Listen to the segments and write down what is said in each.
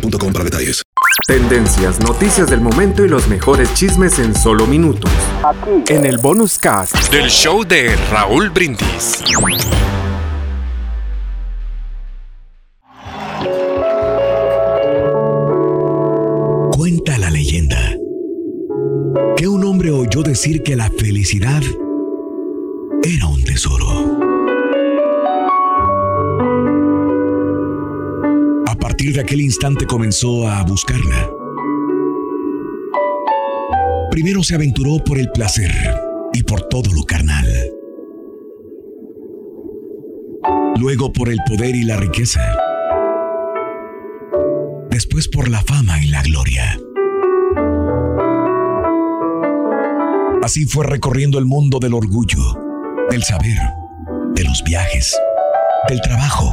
boostmobile.com para detalles. Tendencias, noticias del momento y los mejores chismes en solo minutos. En el bonus cast del show de Raúl Brindis. Cuenta la leyenda que un hombre oyó decir que la felicidad era un tesoro. Partir de aquel instante comenzó a buscarla. Primero se aventuró por el placer y por todo lo carnal. Luego por el poder y la riqueza. Después por la fama y la gloria. Así fue recorriendo el mundo del orgullo, del saber, de los viajes, del trabajo,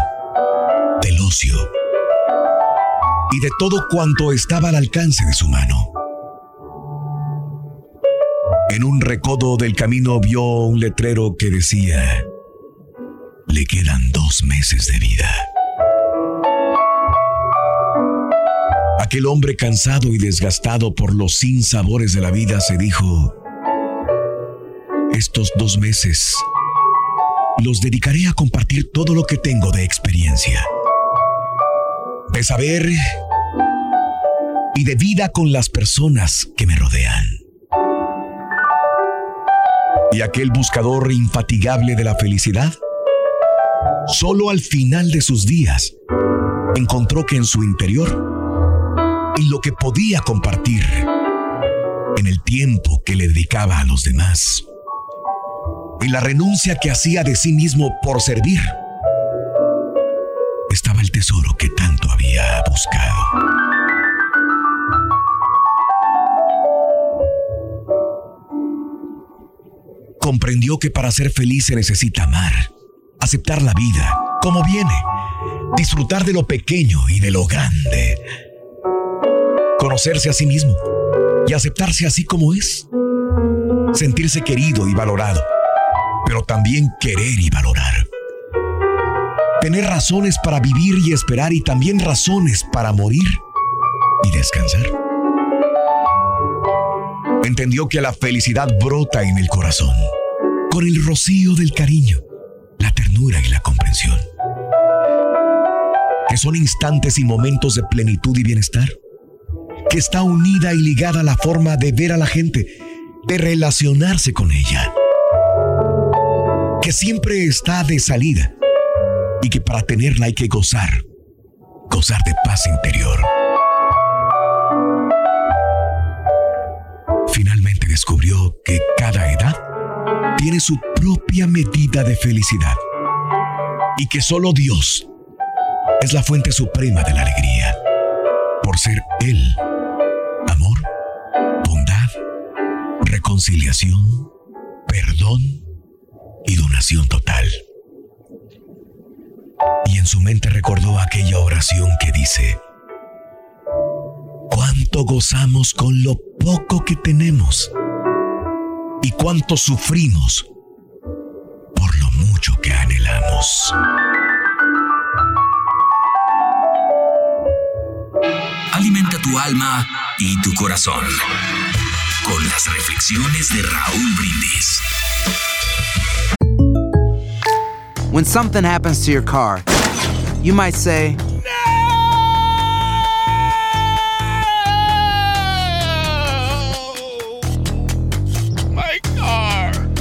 del ocio y de todo cuanto estaba al alcance de su mano. En un recodo del camino vio un letrero que decía, le quedan dos meses de vida. Aquel hombre cansado y desgastado por los sinsabores de la vida se dijo, estos dos meses los dedicaré a compartir todo lo que tengo de experiencia, de saber y de vida con las personas que me rodean. Y aquel buscador infatigable de la felicidad, solo al final de sus días, encontró que en su interior, en lo que podía compartir, en el tiempo que le dedicaba a los demás, en la renuncia que hacía de sí mismo por servir, estaba el tesoro que Comprendió que para ser feliz se necesita amar, aceptar la vida como viene, disfrutar de lo pequeño y de lo grande, conocerse a sí mismo y aceptarse así como es, sentirse querido y valorado, pero también querer y valorar. Tener razones para vivir y esperar y también razones para morir y descansar. Entendió que la felicidad brota en el corazón, con el rocío del cariño, la ternura y la comprensión. Que son instantes y momentos de plenitud y bienestar. Que está unida y ligada a la forma de ver a la gente, de relacionarse con ella. Que siempre está de salida y que para tenerla hay que gozar, gozar de paz interior. Finalmente descubrió que cada tiene su propia medida de felicidad. Y que solo Dios es la fuente suprema de la alegría, por ser Él amor, bondad, reconciliación, perdón y donación total. Y en su mente recordó aquella oración que dice, cuánto gozamos con lo poco que tenemos y cuánto sufrimos por lo mucho que anhelamos. Alimenta tu alma y tu corazón con las reflexiones de Raúl Brindis. When something happens to your car, you might say,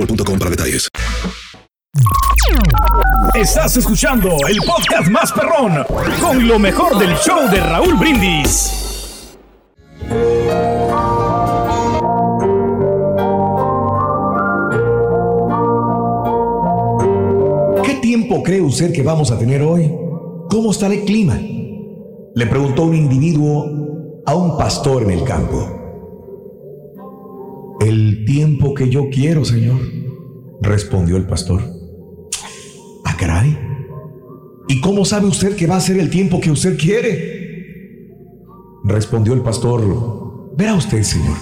boostmobile.com para detalles. Estás escuchando el podcast más perrón con lo mejor del show de Raúl Brindis. ¿Qué tiempo cree usted que vamos a tener hoy? ¿Cómo estará el clima? Le preguntó un individuo a un pastor en el campo. El tiempo que yo quiero, Señor, respondió el pastor. Ah, caray. ¿Y cómo sabe usted que va a ser el tiempo que usted quiere? Respondió el pastor. Verá usted, Señor.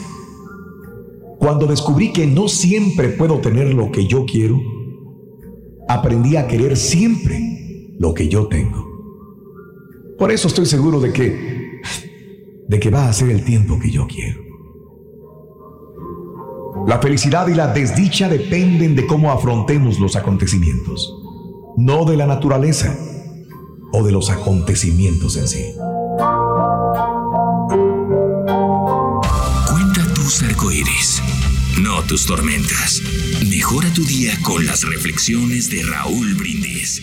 Cuando descubrí que no siempre puedo tener lo que yo quiero, aprendí a querer siempre lo que yo tengo. Por eso estoy seguro de que de que va a ser el tiempo que yo quiero. La felicidad y la desdicha dependen de cómo afrontemos los acontecimientos, no de la naturaleza o de los acontecimientos en sí. Cuenta tus arcoíris, no tus tormentas. Mejora tu día con las reflexiones de Raúl Brindis.